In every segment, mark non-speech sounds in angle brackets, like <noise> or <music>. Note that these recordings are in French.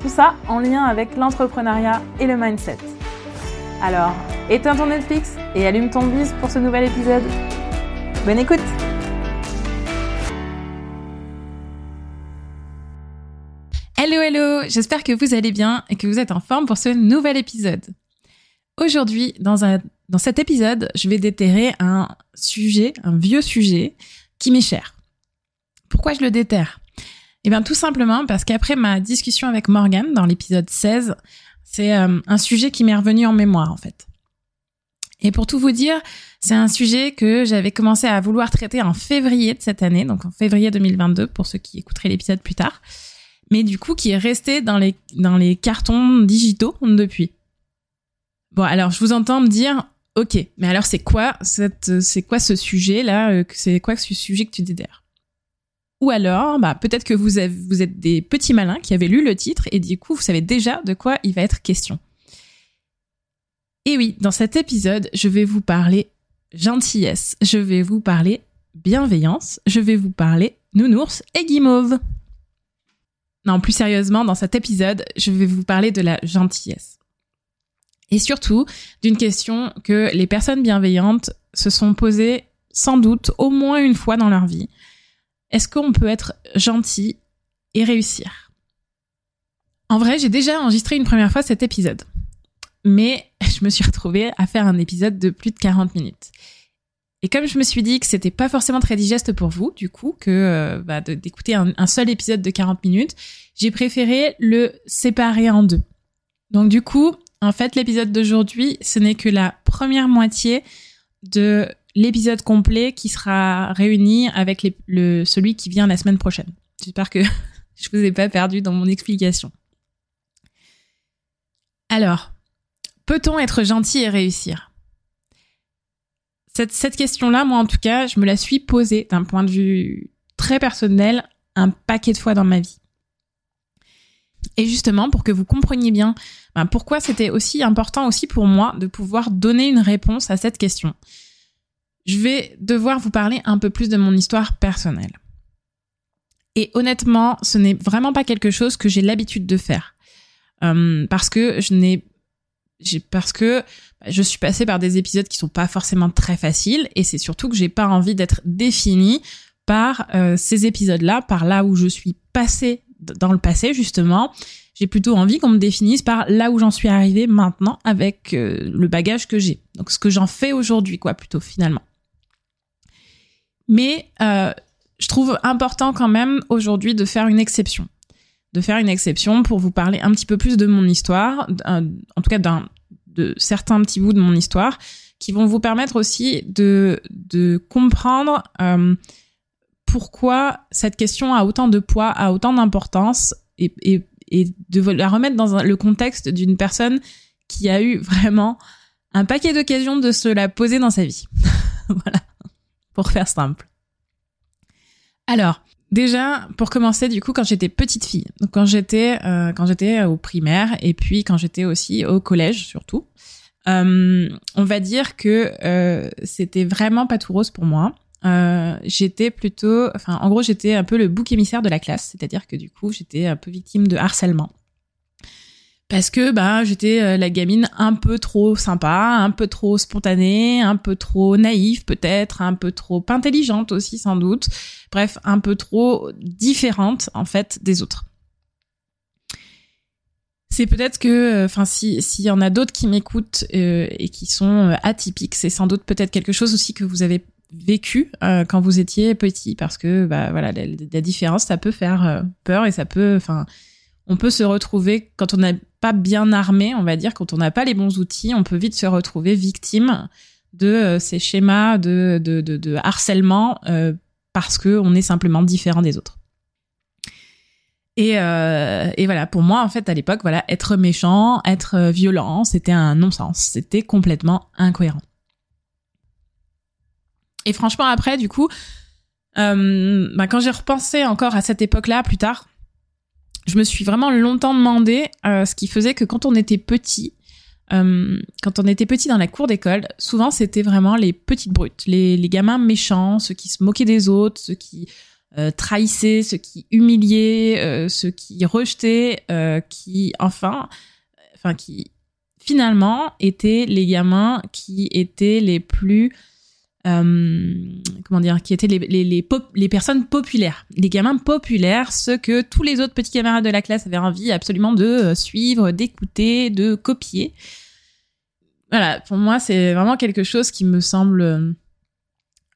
Tout ça en lien avec l'entrepreneuriat et le mindset. Alors, éteins ton Netflix et allume ton bise pour ce nouvel épisode. Bonne écoute Hello hello, j'espère que vous allez bien et que vous êtes en forme pour ce nouvel épisode. Aujourd'hui, dans, cet épisode, je vais déterrer un sujet, un vieux sujet qui m'est cher. Pourquoi je le déterre? Eh bien tout simplement parce qu'après ma discussion avec Morgan dans l'épisode 16, c'est euh, un sujet qui m'est revenu en mémoire en fait. Et pour tout vous dire, c'est un sujet que j'avais commencé à vouloir traiter en février de cette année, donc en février 2022 pour ceux qui écouteraient l'épisode plus tard, mais du coup qui est resté dans les, dans les cartons digitaux depuis. Bon, alors je vous entends me dire, ok, mais alors c'est quoi cette, c'est quoi ce sujet là, euh, c'est quoi ce sujet que tu déterres Ou alors, bah peut-être que vous, avez, êtes des petits malins qui avaient lu le titre et du coup vous savez déjà de quoi il va être question. Et oui, dans cet épisode, je vais vous parler gentillesse, je vais vous parler bienveillance, je vais vous parler nounours et guimauve. Non, plus sérieusement, dans cet épisode, je vais vous parler de la gentillesse. Et surtout, d'une question que les personnes bienveillantes se sont posées sans doute au moins une fois dans leur vie. Est-ce qu'on peut être gentil et réussir? En vrai, j'ai déjà enregistré une première fois cet épisode. Mais <laughs> je me suis retrouvée à faire un épisode de plus de 40 minutes. Et comme je me suis dit que c'était pas forcément très digeste pour vous, du coup, que euh, bah, d'écouter un, un, seul épisode de 40 minutes, j'ai préféré le séparer en deux. Donc du coup, en fait, l'épisode d'aujourd'hui, ce n'est que la première moitié de l'épisode complet qui sera réuni avec celui qui vient la semaine prochaine. J'espère que <laughs> je vous ai pas perdu dans mon explication. Alors, peut-on être gentil et réussir? Cette, cette question-là, moi en tout cas, je me la suis posée d'un point de vue très personnel un paquet de fois dans ma vie. Et justement, pour que vous compreniez bien ben, pourquoi c'était aussi important aussi pour moi de pouvoir donner une réponse à cette question, je vais devoir vous parler un peu plus de mon histoire personnelle. Et honnêtement, ce n'est vraiment pas quelque chose que j'ai l'habitude de faire. Euh, parce que je n'ai parce que je suis passée par des épisodes qui sont pas forcément très faciles et c'est surtout que j'ai pas envie d'être définie par euh, ces épisodes-là, par là où je suis passée dans le passé justement, j'ai plutôt envie qu'on me définisse par là où j'en suis arrivée maintenant avec euh, le bagage que j'ai. Donc ce que j'en fais aujourd'hui, quoi, plutôt finalement. Mais euh, je trouve important quand même aujourd'hui de faire une exception. De faire une exception pour vous parler un petit peu plus de mon histoire, en tout cas de certains petits bouts de mon histoire, qui vont vous permettre aussi de, comprendre euh, pourquoi cette question a autant de poids, a autant d'importance et, de la remettre dans le contexte d'une personne qui a eu vraiment un paquet d'occasions de se la poser dans sa vie. <laughs> voilà, pour faire simple. Alors, déjà, pour commencer, du coup, quand j'étais petite fille, donc quand j'étais euh, quand j'étais au primaire et puis quand j'étais aussi au collège surtout, euh, on va dire que euh, c'était vraiment pas tout rose pour moi. Euh, j'étais plutôt, enfin, en gros, j'étais un peu le bouc émissaire de la classe, c'est-à-dire que du coup, j'étais un peu victime de harcèlement. Parce que bah j'étais euh, la gamine un peu trop sympa, un peu trop spontanée, un peu trop naïve peut-être, un peu trop intelligente aussi sans doute. Bref, un peu trop différente en fait des autres. C'est peut-être que, euh, enfin, si s'il y en a d'autres qui m'écoutent euh, et qui sont atypiques, c'est sans doute peut-être quelque chose aussi que vous avez vécu euh, quand vous étiez petit parce que bah voilà la, la différence ça peut faire euh, peur et ça peut enfin on peut se retrouver quand on n'est pas bien armé on va dire quand on n'a pas les bons outils on peut vite se retrouver victime de euh, ces schémas de de, de, harcèlement parce que on est simplement différent des autres Et, euh, et voilà, pour moi, en fait, à l'époque, voilà, être méchant, être violent, c'était un non-sens. C'était complètement incohérent. Et franchement, après, du coup, euh, bah, quand j'ai repensé encore à cette époque-là, plus tard, je me suis vraiment longtemps demandé euh, ce qui faisait que quand on était petit, euh, quand on était petit dans la cour d'école, souvent c'était vraiment les petites brutes, les, gamins méchants, ceux qui se moquaient des autres, ceux qui euh, trahissaient, ceux qui humiliaient, ceux qui rejetaient, qui enfin, enfin qui finalement étaient les gamins qui étaient les plus comment dire, qui étaient les, les, personnes populaires, les gamins populaires, ceux que tous les autres petits camarades de la classe avaient envie absolument de euh, suivre, d'écouter, de copier. Voilà, pour moi, c'est vraiment quelque chose qui me semble euh,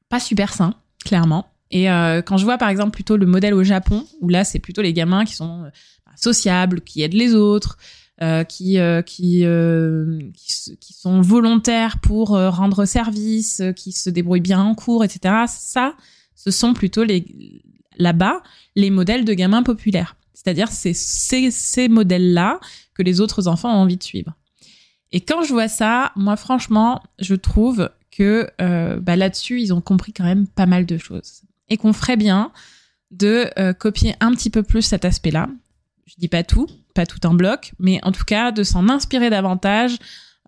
pas super sain, clairement. Et euh, quand je vois par exemple plutôt le modèle au Japon, où là c'est plutôt les gamins qui sont sociables, qui aident les autres, euh, qui euh, qui, euh, qui, sont volontaires pour rendre service, qui se débrouillent bien en cours, etc. Ça, ce sont plutôt les là-bas les modèles de gamins populaires. C'est-à-dire c'est ces, ces modèles-là que les autres enfants ont envie de suivre. Et quand je vois ça, moi franchement, je trouve que euh, bah, là-dessus, ils ont compris quand même pas mal de choses. Et qu'on ferait bien de euh, copier un petit peu plus cet aspect-là. Je dis pas tout, pas tout en bloc, mais en tout cas de s'en inspirer davantage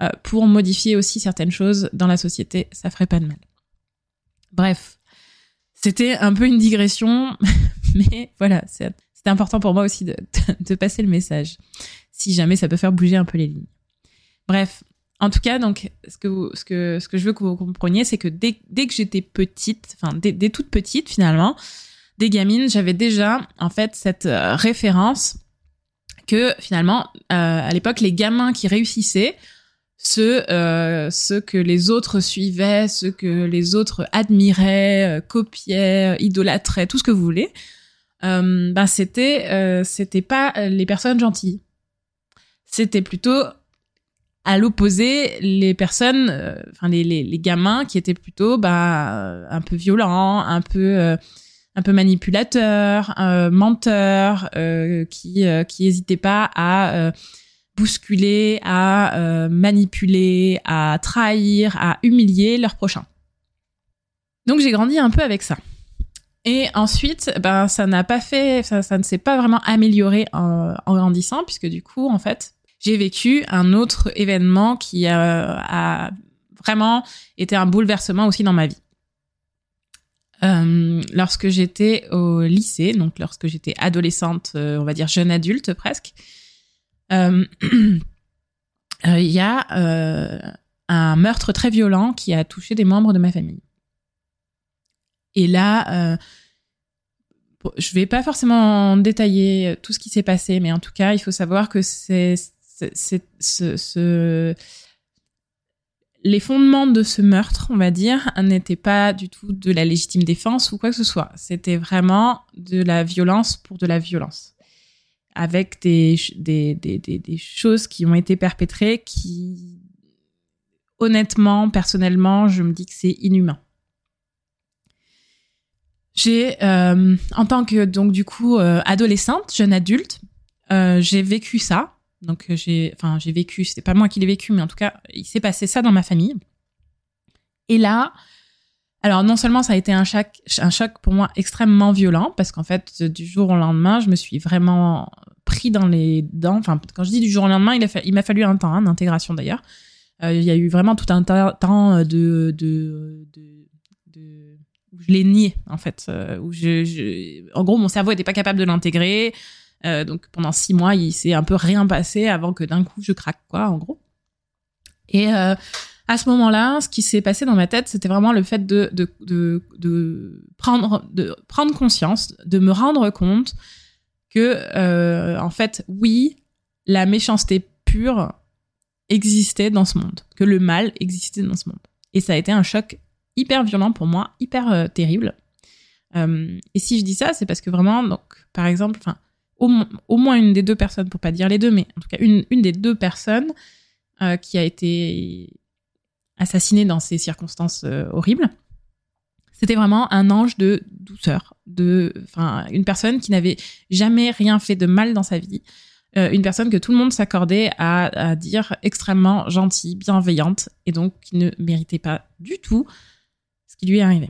euh, pour modifier aussi certaines choses dans la société, ça ferait pas de mal. Bref, c'était un peu une digression, <laughs> mais voilà, c'était important pour moi aussi de, de, passer le message, si jamais ça peut faire bouger un peu les lignes. Bref, en tout cas, donc, ce que, ce que, ce que je veux que vous compreniez, c'est que dès, dès que j'étais petite, enfin, dès, dès toute petite finalement, des gamines, j'avais déjà, en fait, cette euh, référence que finalement, euh, à l'époque, les gamins qui réussissaient, ceux, euh, que les autres suivaient, ceux que les autres admiraient, euh, copiaient, idolâtraient, tout ce que vous voulez, euh, ben c'était c'était pas les personnes gentilles. C'était plutôt à l'opposé les personnes, enfin les, les, gamins qui étaient plutôt bah un peu violents, un peu un peu manipulateur, euh, menteur, euh, qui euh, qui hésitait pas à bousculer, à manipuler, à trahir, à humilier leur prochain. Donc j'ai grandi un peu avec ça. Et ensuite, ben ça n'a pas fait, ça, ça ne s'est pas vraiment amélioré en, grandissant, puisque du coup, en fait, j'ai vécu un autre événement qui a vraiment été un bouleversement aussi dans ma vie. Euh, lorsque j'étais au lycée, donc lorsque j'étais adolescente, euh, on va dire jeune adulte presque, euh, <clears throat> il y a un meurtre très violent qui a touché des membres de ma famille. Et là, je vais pas forcément détailler tout ce qui s'est passé, mais en tout cas, il faut savoir que c'est ce, les fondements de ce meurtre, on va dire, n'étaient pas du tout de la légitime défense ou quoi que ce soit. C'était vraiment de la violence pour de la violence. Avec des, des, des, des, choses qui ont été perpétrées qui, honnêtement, personnellement, je me dis que c'est inhumain. J'ai, euh, en tant que, donc, du coup, euh, adolescente, jeune adulte, euh, j'ai vécu ça donc euh, j'ai, enfin j'ai vécu, c'était pas moi qui l'ai vécu, mais en tout cas il s'est passé ça dans ma famille. Et là, alors non seulement ça a été un choc, un choc pour moi extrêmement violent parce qu'en fait du jour au lendemain je me suis vraiment pris dans les dents. Enfin quand je dis du jour au lendemain, il a il m'a fallu un temps hein, d'intégration d'ailleurs. Euh, il y a eu vraiment tout un temps de de, de, de où je l'ai nié en fait, euh, où je, je, en gros mon cerveau était pas capable de l'intégrer. Euh, donc pendant six mois, il s'est un peu rien passé avant que d'un coup je craque, quoi, en gros. Et euh, à ce moment-là, ce qui s'est passé dans ma tête, c'était vraiment le fait de, de, de, prendre, de prendre conscience, de me rendre compte que, euh, en fait, oui, la méchanceté pure existait dans ce monde, que le mal existait dans ce monde. Et ça a été un choc hyper violent pour moi, hyper terrible. Et si je dis ça, c'est parce que vraiment, donc, par exemple, enfin, au, moins une des deux personnes, pour pas dire les deux, mais en tout cas une, une des deux personnes euh, qui a été assassinée dans ces circonstances euh, horribles, C'était vraiment un ange de douceur, de, enfin, une personne qui n'avait jamais rien fait de mal dans sa vie, euh, une personne que tout le monde s'accordait à, dire extrêmement gentille, bienveillante, et donc qui ne méritait pas du tout ce qui lui est arrivé.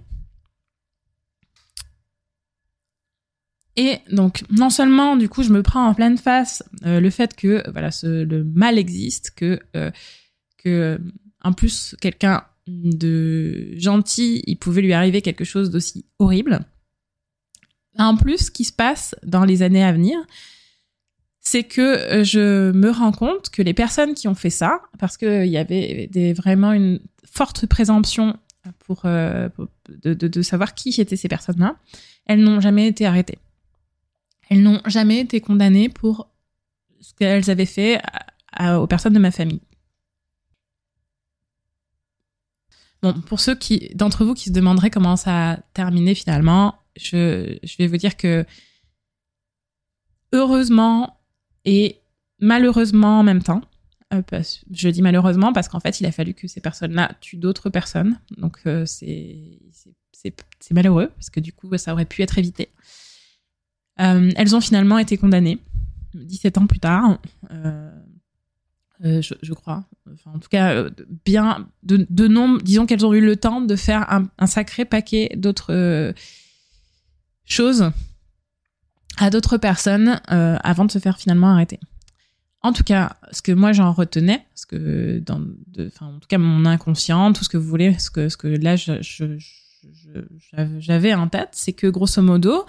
Et donc, non seulement, du coup, je me prends en pleine face euh, le fait que voilà, le mal existe, que, euh, que en plus, quelqu'un de gentil, il pouvait lui arriver quelque chose d'aussi horrible. En plus, ce qui se passe dans les années à venir, c'est que euh, je me rends compte que les personnes qui ont fait ça, parce qu'il y avait vraiment une forte présomption pour, de, de, savoir qui étaient ces personnes-là, elles n'ont jamais été arrêtées. Elles n'ont jamais été condamnées pour ce qu'elles avaient fait aux personnes de ma famille. Bon, pour ceux d'entre vous qui se demanderaient comment ça a terminé finalement, je, je vais vous dire que heureusement et malheureusement en même temps, euh, je dis malheureusement parce qu'en fait, il a fallu que ces personnes-là tuent d'autres personnes. Donc, euh, c'est malheureux parce que du coup, ça aurait pu être évité. Euh, elles ont finalement été condamnées 17 ans plus tard, euh, euh, je, crois. Enfin, en tout cas, bien de, de nombre, disons qu'elles ont eu le temps de faire un, sacré paquet d'autres choses à d'autres personnes avant de se faire finalement arrêter. En tout cas, ce que moi j'en retenais, ce que dans, enfin, en tout cas mon inconscient, tout ce que vous voulez, ce que, ce que là j'avais en tête, c'est que grosso modo,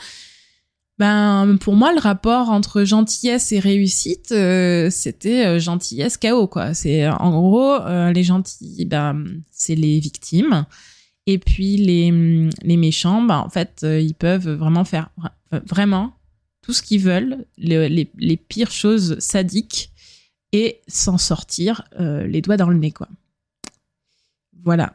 ben pour moi le rapport entre gentillesse et réussite euh, c'était euh, gentillesse chaos quoi. C'est en gros euh, les gentils ben c'est les victimes. Et puis les les méchants ben en fait ils peuvent vraiment faire vraiment tout ce qu'ils veulent les, les, les, pires choses sadiques et s'en sortir les doigts dans le nez quoi. Voilà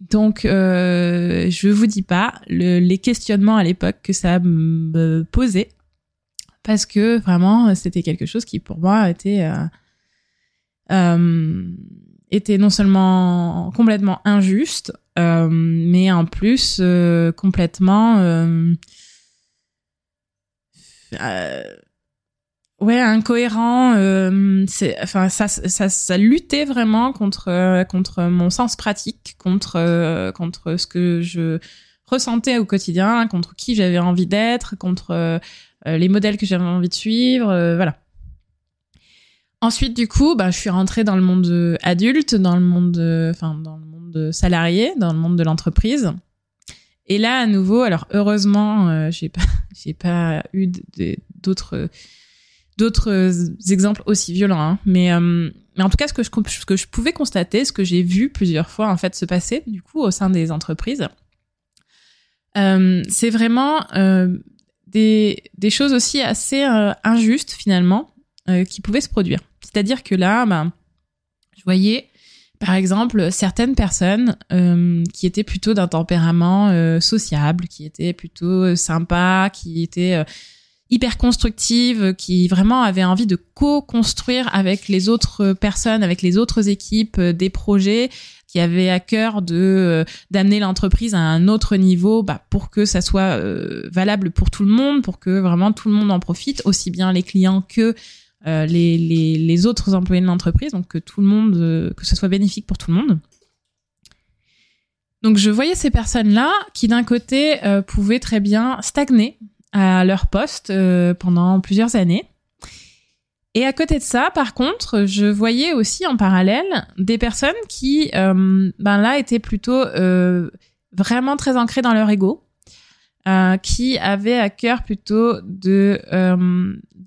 donc, euh, je vous dis pas les questionnements à l'époque que ça me posait, parce que vraiment, c'était quelque chose qui pour moi était euh, euh, était non seulement complètement injuste, mais en plus complètement ouais incohérent euh, c'est enfin ça, ça ça luttait vraiment contre euh, contre mon sens pratique contre euh, contre ce que je ressentais au quotidien contre qui j'avais envie d'être contre les modèles que j'avais envie de suivre voilà. Ensuite du coup bah je suis rentrée dans le monde adulte dans le monde enfin dans le monde salarié dans le monde de l'entreprise. Et là à nouveau alors heureusement j'ai pas <laughs> j'ai pas eu d'autres d'autres euh, exemples aussi violents, hein. mais, euh, mais en tout cas, ce que, je, que je pouvais constater, ce que j'ai vu plusieurs fois en fait se passer, du coup, au sein des entreprises, euh, c'est vraiment des, des choses aussi assez injustes finalement qui pouvaient se produire. C'est-à-dire que là, bah, je voyais par exemple certaines personnes qui étaient plutôt d'un tempérament sociable, qui étaient plutôt sympas, qui étaient hyper constructive, qui vraiment avait envie de co-construire avec les autres personnes, avec les autres équipes euh, des projets, qui avait à cœur de euh, d'amener l'entreprise à un autre niveau bah, pour que ça soit euh, valable pour tout le monde, pour que vraiment tout le monde en profite, aussi bien les clients que les, les, les, autres employés de l'entreprise, donc que tout le monde, que ce soit bénéfique pour tout le monde. Donc je voyais ces personnes-là qui d'un côté pouvaient très bien stagner à leur poste euh, pendant plusieurs années. Et à côté de ça, par contre, je voyais aussi en parallèle des personnes qui, euh, ben là, étaient plutôt euh, vraiment très ancrées dans leur ego, qui avaient à cœur plutôt de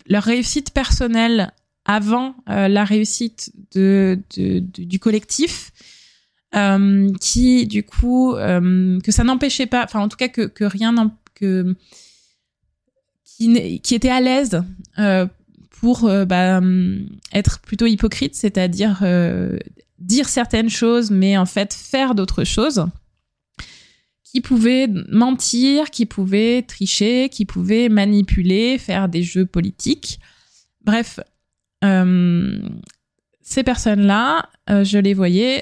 leur réussite personnelle avant la réussite de, de, du collectif, qui du coup que ça n'empêchait pas, enfin en tout cas que, que rien que qui, était à l'aise euh, pour euh, bah, être plutôt hypocrite, c'est-à-dire euh, dire certaines choses, mais en fait faire d'autres choses, qui pouvaient mentir, qui pouvaient tricher, qui pouvaient manipuler, faire des jeux politiques. Bref, ces personnes-là, je les voyais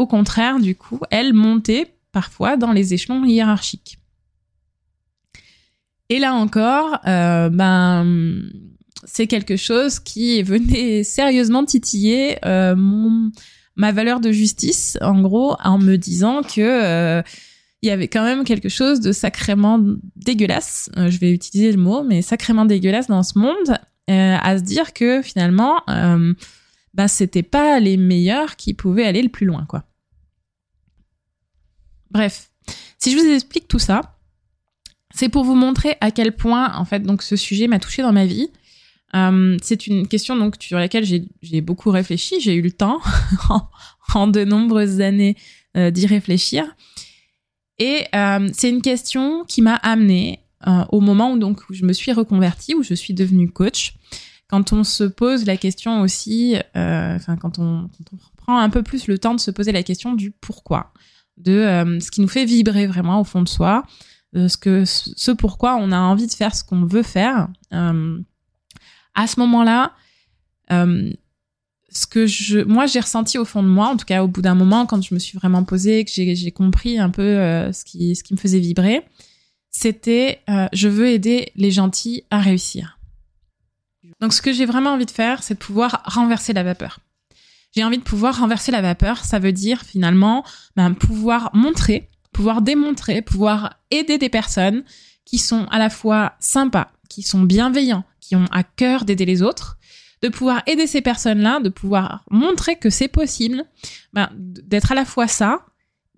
au contraire, du coup, elles montaient parfois dans les échelons hiérarchiques. Et là encore, euh, ben c'est quelque chose qui <laughs> venait sérieusement titiller euh, mon ma valeur de justice, en gros, en me disant que euh, il y avait quand même quelque chose de sacrément dégueulasse. je vais utiliser le mot, mais sacrément dégueulasse dans ce monde, à se dire que finalement, ben c'était pas les meilleurs qui pouvaient aller le plus loin, quoi. Bref, si je vous explique tout ça, c'est pour vous montrer à quel point, en fait, donc ce sujet m'a touché dans ma vie. Euh, c'est une question donc sur laquelle j'ai beaucoup réfléchi. J'ai eu le temps <laughs> en, de nombreuses années euh, d'y réfléchir. Et euh, c'est une question qui m'a amenée au moment où donc où je me suis reconvertie, où je suis devenue coach. Quand on se pose la question aussi, enfin quand on, prend un peu plus le temps de se poser la question du pourquoi, de ce qui nous fait vibrer vraiment au fond de soi, ce que ce pourquoi on a envie de faire ce qu'on veut faire. Euh, à ce moment-là, euh, ce que je, moi j'ai ressenti au fond de moi, en tout cas au bout d'un moment, quand je me suis vraiment posée, que j'ai compris un peu ce qui ce qui me faisait vibrer, c'était je veux aider les gentils à réussir. Donc ce que j'ai vraiment envie de faire, c'est de pouvoir renverser la vapeur. J'ai envie de pouvoir renverser la vapeur. Ça veut dire finalement ben, pouvoir montrer pouvoir démontrer, pouvoir aider des personnes qui sont à la fois sympas, qui sont bienveillants, qui ont à cœur d'aider les autres, de pouvoir aider ces personnes-là, de pouvoir montrer que c'est possible, ben, d'être à la fois ça,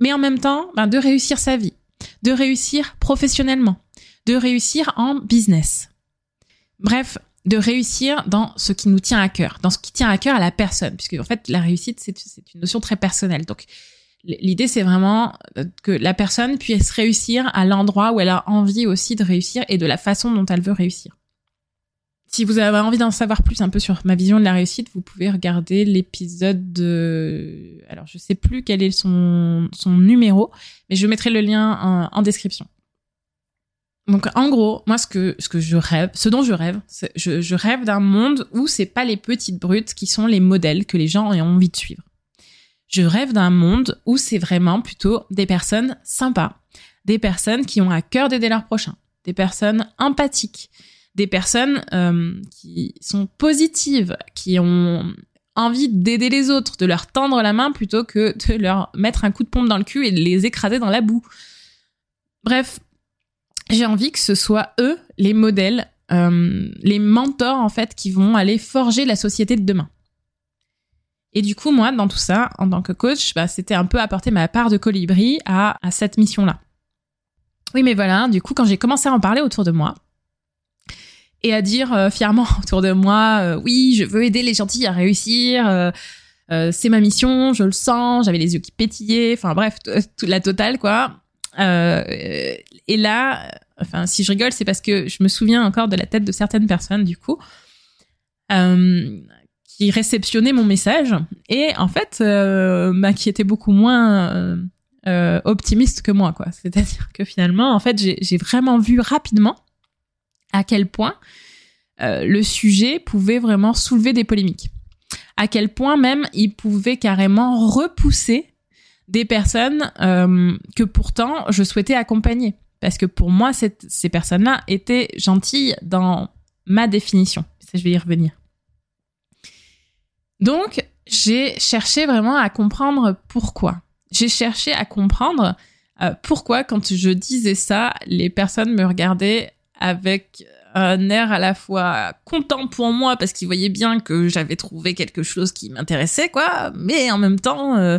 mais en même temps ben, de réussir sa vie, de réussir professionnellement, de réussir en business. Bref, de réussir dans ce qui nous tient à cœur, dans ce qui tient à cœur à la personne, puisque en fait la réussite c'est une notion très personnelle. Donc L'idée, c'est vraiment euh, que la personne puisse réussir à l'endroit où elle a envie aussi de réussir et de la façon dont elle veut réussir. Si vous avez envie d'en savoir plus un peu sur ma vision de la réussite, vous pouvez regarder l'épisode de... Alors, je sais plus quel est son, son numéro, mais je mettrai le lien en, description. Donc, en gros, moi, ce que, ce que je rêve, ce dont je rêve, je, je rêve d'un monde où c'est pas les petites brutes qui sont les modèles que les gens ont envie de suivre. Je rêve d'un monde où c'est vraiment plutôt des personnes sympas, des personnes qui ont à cœur d'aider leurs prochains, des personnes empathiques, des personnes euh, qui sont positives, qui ont envie d'aider les autres, de leur tendre la main plutôt que de leur mettre un coup de pompe dans le cul et de les écraser dans la boue. Bref, j'ai envie que ce soit eux les modèles, euh, les mentors en fait qui vont aller forger la société de demain. Et du coup, moi, dans tout ça, en tant que coach, bah, c'était un peu apporter ma part de colibri à, à cette mission-là. Oui, mais voilà, du coup, quand j'ai commencé à en parler autour de moi, et à dire euh, fièrement <laughs> autour de moi, euh, oui, je veux aider les gentils à réussir, euh, c'est ma mission, je le sens, j'avais les yeux qui pétillaient, enfin bref, toute la totale, quoi. et là, enfin, si je rigole, c'est parce que je me souviens encore de la tête de certaines personnes, du coup, qui réceptionnait mon message. Et en fait euh, bah, qui était beaucoup moins euh, euh, optimiste que moi quoi. <laughs> C'est-à-dire que finalement en fait j'ai vraiment vu rapidement à quel point le sujet pouvait vraiment soulever des polémiques. À quel point même il pouvait carrément repousser des personnes que pourtant je souhaitais accompagner. Parce que pour moi ces personnes-là étaient gentilles dans ma définition. Ça je vais y revenir donc, j'ai cherché vraiment à comprendre pourquoi. J'ai cherché à comprendre euh, pourquoi, quand je disais ça, les personnes me regardaient avec un air à la fois content pour moi parce qu'ils voyaient bien que j'avais trouvé quelque chose qui m'intéressait, quoi, mais en même temps, euh,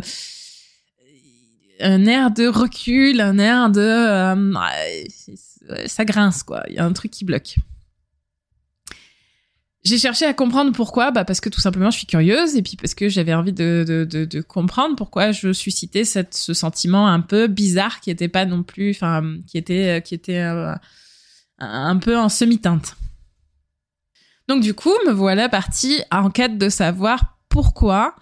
un air de recul, un air de... Euh, ça grince, quoi. Il y a un truc qui bloque. J'ai cherché à comprendre pourquoi, bah parce que tout simplement je suis curieuse et puis parce que j'avais envie de, de, comprendre pourquoi je suscitais cette, ce sentiment un peu bizarre qui était pas non plus, enfin qui était qui était euh, un peu en semi-teinte. Donc du coup, me voilà partie en quête de savoir pourquoi,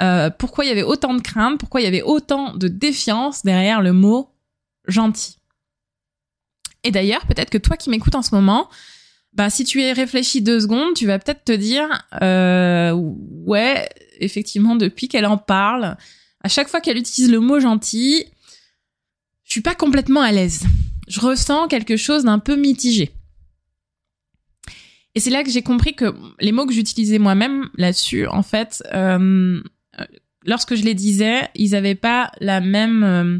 euh, pourquoi il y avait autant de crainte, pourquoi il y avait autant de défiance derrière le mot gentil. Et d'ailleurs, peut-être que toi qui m'écoutes en ce moment, bah si tu y réfléchi deux secondes, tu vas peut-être te dire euh, ouais, effectivement, depuis qu'elle en parle, à chaque fois qu'elle utilise le mot gentil, je suis pas complètement à l'aise. Je ressens quelque chose d'un peu mitigé. Et c'est là que j'ai compris que les mots que j'utilisais moi-même là-dessus, en fait, euh, lorsque je les disais, ils n'avaient pas la même euh,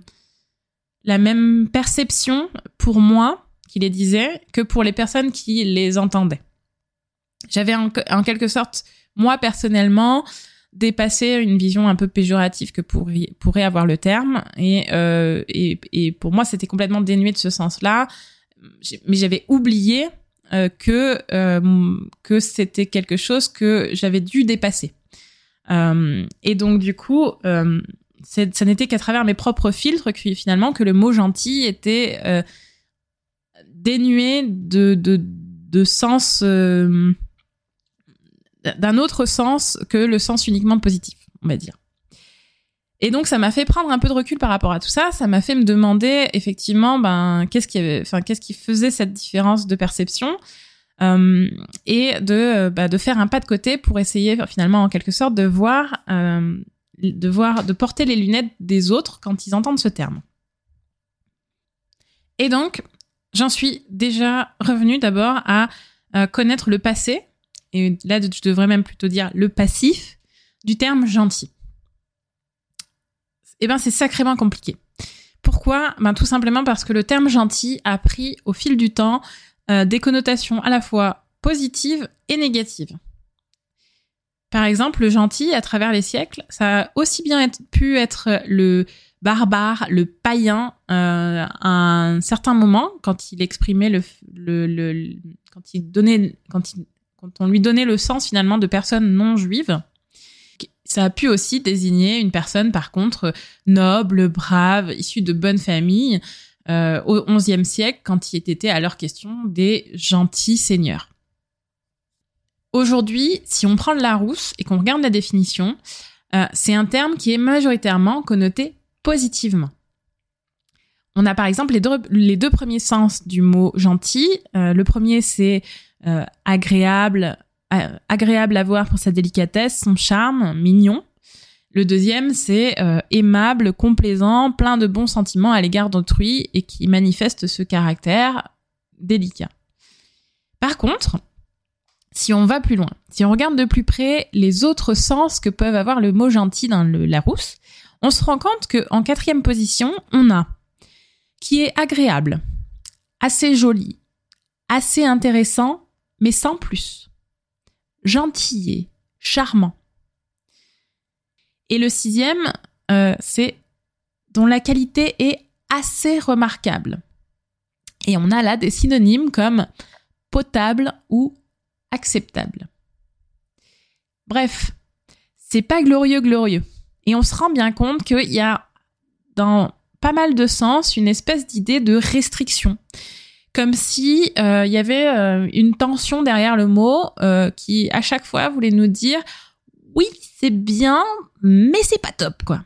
la même perception pour moi qui les disais que pour les personnes qui les entendaient. J'avais en, quelque sorte, moi personnellement, dépassé une vision un peu péjorative que pourrait, avoir le terme. Et, euh, et, et pour moi, c'était complètement dénué de ce sens-là. Mais j'avais oublié euh, que, euh, que c'était quelque chose que j'avais dû dépasser. Et donc, du coup, ça n'était qu'à travers mes propres filtres que finalement que le mot gentil était dénué de, de, de sens euh, d'un autre sens que le sens uniquement positif, on va dire. Et donc ça m'a fait prendre un peu de recul par rapport à tout ça. Ça m'a fait me demander effectivement, ben qu'est-ce qui, enfin qu'est-ce qui faisait cette différence de perception euh, et de bah, de faire un pas de côté pour essayer finalement en quelque sorte de voir euh, de voir de porter les lunettes des autres quand ils entendent ce terme. Et donc j'en suis déjà revenue d'abord à euh, connaître le passé et là je devrais même plutôt dire le passif du terme gentil. Eh ben c'est sacrément compliqué. Pourquoi? Ben tout simplement parce que le terme gentil a pris au fil du temps euh, des connotations à la fois positives et négatives. Par exemple, le gentil, à travers les siècles, ça a aussi bien pu être le barbare, le païen, euh, à un certain moment, quand il exprimait le, quand il donnait, quand on lui donnait le sens finalement de personne non juive. Ça a pu aussi désigner une personne, par contre, noble, brave, issue de bonne famille, euh, au XIe siècle, quand il était à leur question des gentils seigneurs. Aujourd'hui, si on prend le Larousse et qu'on regarde la définition, euh, c'est un terme qui est majoritairement connoté positivement. On a par exemple les deux, les deux premiers sens du mot gentil. Euh, le premier, c'est euh, agréable, euh, agréable à voir pour sa délicatesse, son charme, mignon. Le deuxième, c'est aimable, complaisant, plein de bons sentiments à l'égard d'autrui et qui manifeste ce caractère délicat. Par contre, si on va plus loin, si on regarde de plus près les autres sens que peuvent avoir le mot gentil dans le Larousse, on se rend compte que en quatrième position, on a qui est agréable, assez joli, assez intéressant, mais sans plus. Gentillet, charmant. Et le sixième, euh, c'est dont la qualité est assez remarquable. Et on a là des synonymes comme potable ou acceptable. Bref, c'est pas glorieux glorieux. Et on se rend bien compte qu'il y a dans pas mal de sens une espèce d'idée de restriction comme si euh, il y avait euh, une tension derrière le mot euh, qui à chaque fois voulait nous dire oui c'est bien mais c'est pas top quoi.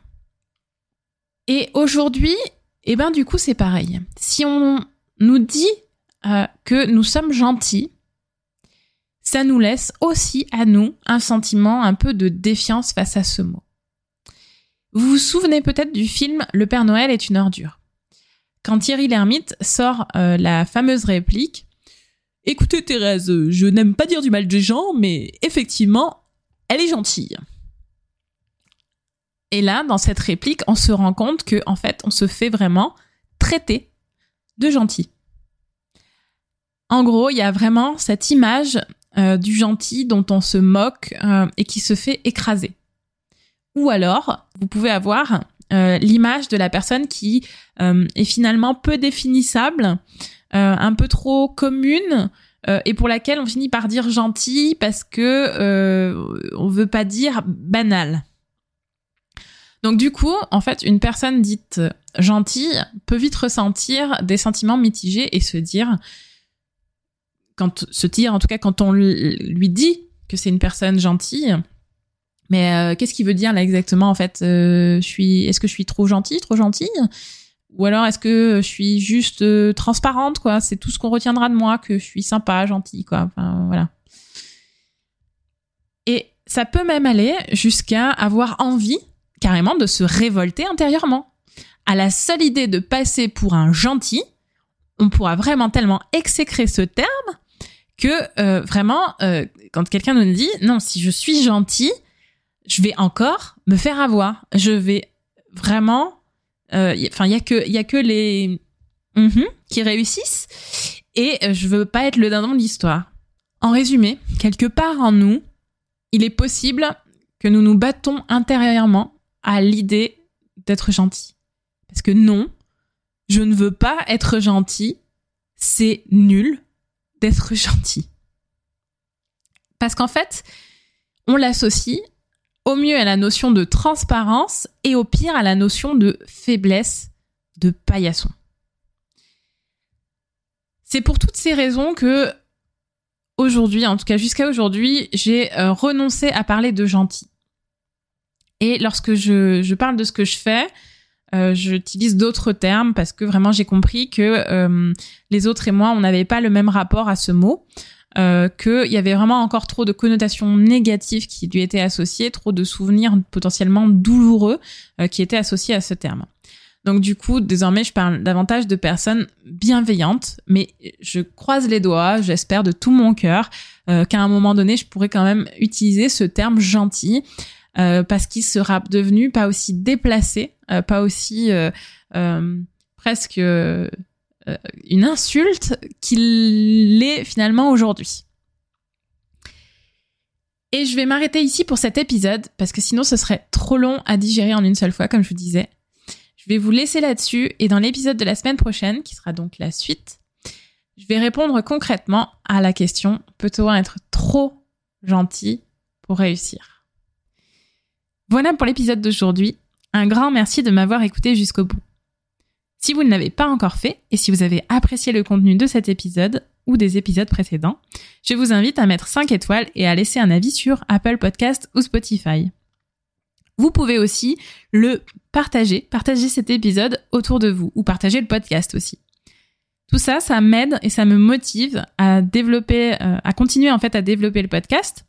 Et aujourd'hui, eh ben du coup c'est pareil. Si on nous dit que nous sommes gentils, ça nous laisse aussi à nous un sentiment un peu de défiance face à ce mot. Vous vous souvenez peut-être du film Le Père Noël est une ordure quand Thierry Lhermitte sort euh, la fameuse réplique Écoutez Thérèse, je n'aime pas dire du mal des gens, mais effectivement, elle est gentille. Et là, dans cette réplique, on se rend compte que en fait, on se fait vraiment traiter de gentil. En gros, il y a vraiment cette image euh, du gentil dont on se moque euh, et qui se fait écraser. Ou alors, vous pouvez avoir euh, l'image de la personne qui euh, est finalement peu définissable, euh, un peu trop commune, et pour laquelle on finit par dire gentil parce que on veut pas dire banal. Donc du coup, en fait, une personne dite gentille peut vite ressentir des sentiments mitigés et se dire, quand se dire en tout cas quand on lui dit que c'est une personne gentille, mais euh, qu'est-ce qu'il veut dire là exactement en fait? Euh, Je est-ce que je suis trop gentille, trop gentille? Ou alors est-ce que je suis juste euh, transparente quoi? C'est tout ce qu'on retiendra de moi que je suis sympa, gentille quoi. Voilà. Et ça peut même aller jusqu'à avoir envie carrément de se révolter intérieurement à la seule idée de passer pour un gentil, on pourra vraiment tellement exécrer ce terme que vraiment, quand quelqu'un nous dit non, si je suis gentil, je vais encore me faire avoir. Je vais vraiment, euh, enfin, il y a que, il y a que les mm qui réussissent et je veux pas être le dindon de l'histoire. En résumé, quelque part en nous, il est possible que nous nous battons intérieurement à l'idée d'être gentil. Parce que non, je ne veux pas être gentil, c'est nul d'être <laughs> gentil. Parce qu'en fait, on l'associe au mieux à la notion de transparence et au pire à la notion de faiblesse, de paillasson. C'est pour toutes ces raisons que aujourd'hui, en tout cas jusqu'à aujourd'hui, j'ai euh, renoncé à parler de gentil. Et lorsque je, parle de ce que je fais, euh, j'utilise d'autres termes parce que vraiment j'ai compris que euh, les autres et moi, on n'avait pas le même rapport à ce mot. Euh, qu'il y avait vraiment encore trop de connotations négatives qui lui étaient associées, trop de souvenirs potentiellement douloureux qui étaient associés à ce terme. Donc du coup, désormais, je parle davantage de personnes bienveillantes, mais je croise les doigts, j'espère de tout mon cœur qu'à un moment donné, je pourrais quand même utiliser ce terme gentil euh, parce qu'il sera devenu pas aussi déplacé, euh, pas aussi euh, presque une insulte qu'il l'est finalement aujourd'hui. Et je vais m'arrêter ici pour cet épisode parce que sinon ce serait trop long à digérer en une seule fois, comme je vous disais. Je vais vous laisser là-dessus et dans l'épisode de la semaine prochaine, qui sera donc la suite, je vais répondre concrètement à la question peut-on être trop gentil pour réussir? Voilà pour l'épisode d'aujourd'hui. Un grand merci de m'avoir écouté jusqu'au bout. Si vous ne l'avez pas encore fait et si vous avez apprécié le contenu de cet épisode ou des épisodes précédents, je vous invite à mettre 5 étoiles et à laisser un avis sur Apple Podcast ou Spotify. Vous pouvez aussi le partager, partager cet épisode autour de vous ou partager le podcast aussi. Tout ça, ça m'aide et ça me motive à développer, euh, à continuer en fait à développer le podcast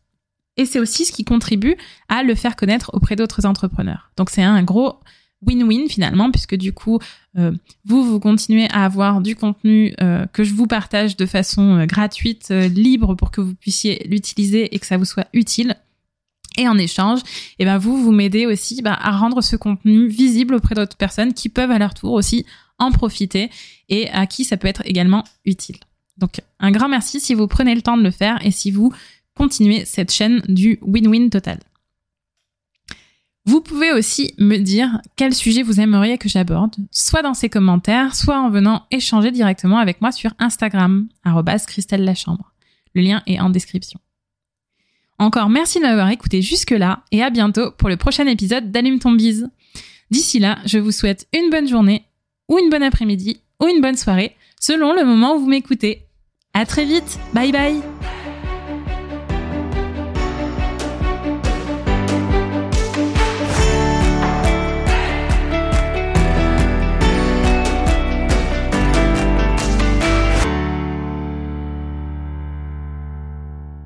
et c'est aussi ce qui contribue à le faire connaître auprès d'autres entrepreneurs. Donc c'est un gros win-win finalement, puisque du coup, euh, vous, vous continuez à avoir du contenu euh, que je vous partage de façon euh, gratuite, libre, pour que vous puissiez l'utiliser et que ça vous soit utile. Et en échange, et eh ben vous, vous m'aidez aussi bah, à rendre ce contenu visible auprès d'autres personnes qui peuvent à leur tour aussi en profiter et à qui ça peut être également utile. Donc un grand merci si vous prenez le temps de le faire et si vous continuer cette chaîne du win-win total. Vous pouvez aussi me dire quel sujet vous aimeriez que j'aborde, soit dans ces commentaires, soit en venant échanger directement avec moi sur Instagram, Christelle Lachambre. Le lien est en description. Encore merci de m'avoir écouté jusque-là et à bientôt pour le prochain épisode d'Allume ton bise. D'ici là, je vous souhaite une bonne journée, ou une bonne après-midi, ou une bonne soirée, selon le moment où vous m'écoutez. À très vite, bye bye